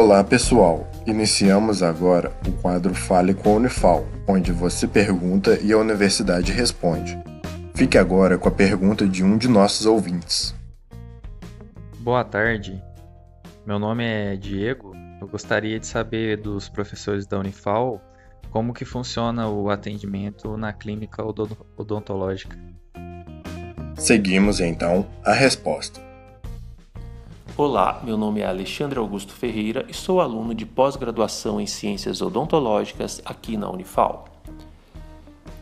Olá pessoal, iniciamos agora o quadro Fale com a Unifal, onde você pergunta e a universidade responde. Fique agora com a pergunta de um de nossos ouvintes. Boa tarde, meu nome é Diego. Eu gostaria de saber dos professores da Unifal como que funciona o atendimento na clínica odontológica. Seguimos então a resposta. Olá, meu nome é Alexandre Augusto Ferreira e sou aluno de pós-graduação em Ciências Odontológicas aqui na Unifal.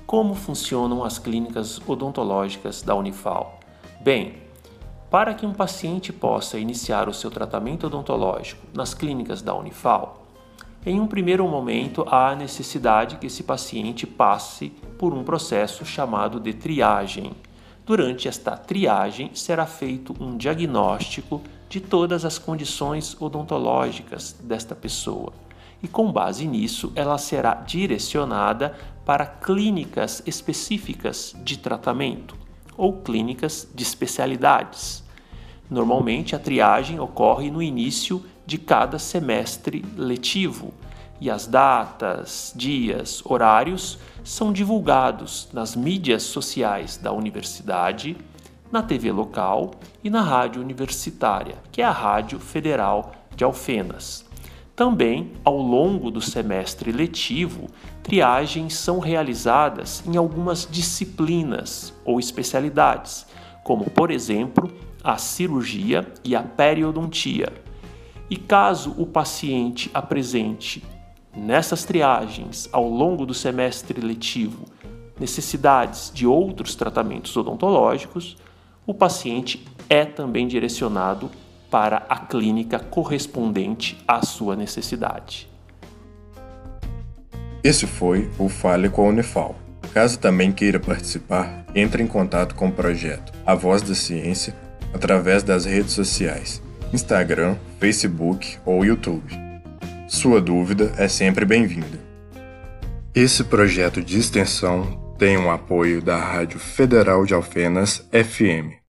Como funcionam as clínicas odontológicas da Unifal? Bem, para que um paciente possa iniciar o seu tratamento odontológico nas clínicas da Unifal, em um primeiro momento há a necessidade que esse paciente passe por um processo chamado de triagem. Durante esta triagem será feito um diagnóstico de todas as condições odontológicas desta pessoa. E com base nisso, ela será direcionada para clínicas específicas de tratamento ou clínicas de especialidades. Normalmente, a triagem ocorre no início de cada semestre letivo e as datas, dias, horários são divulgados nas mídias sociais da universidade, na TV local e na rádio universitária, que é a Rádio Federal de Alfenas. Também, ao longo do semestre letivo, triagens são realizadas em algumas disciplinas ou especialidades, como, por exemplo, a cirurgia e a periodontia. E caso o paciente apresente nessas triagens ao longo do semestre letivo necessidades de outros tratamentos odontológicos, o paciente é também direcionado para a clínica correspondente à sua necessidade. Esse foi o Fale com a Unifal. Caso também queira participar, entre em contato com o projeto A Voz da Ciência através das redes sociais, Instagram, Facebook ou YouTube. Sua dúvida é sempre bem-vinda. Esse projeto de extensão tem o um apoio da Rádio Federal de Alfenas FM.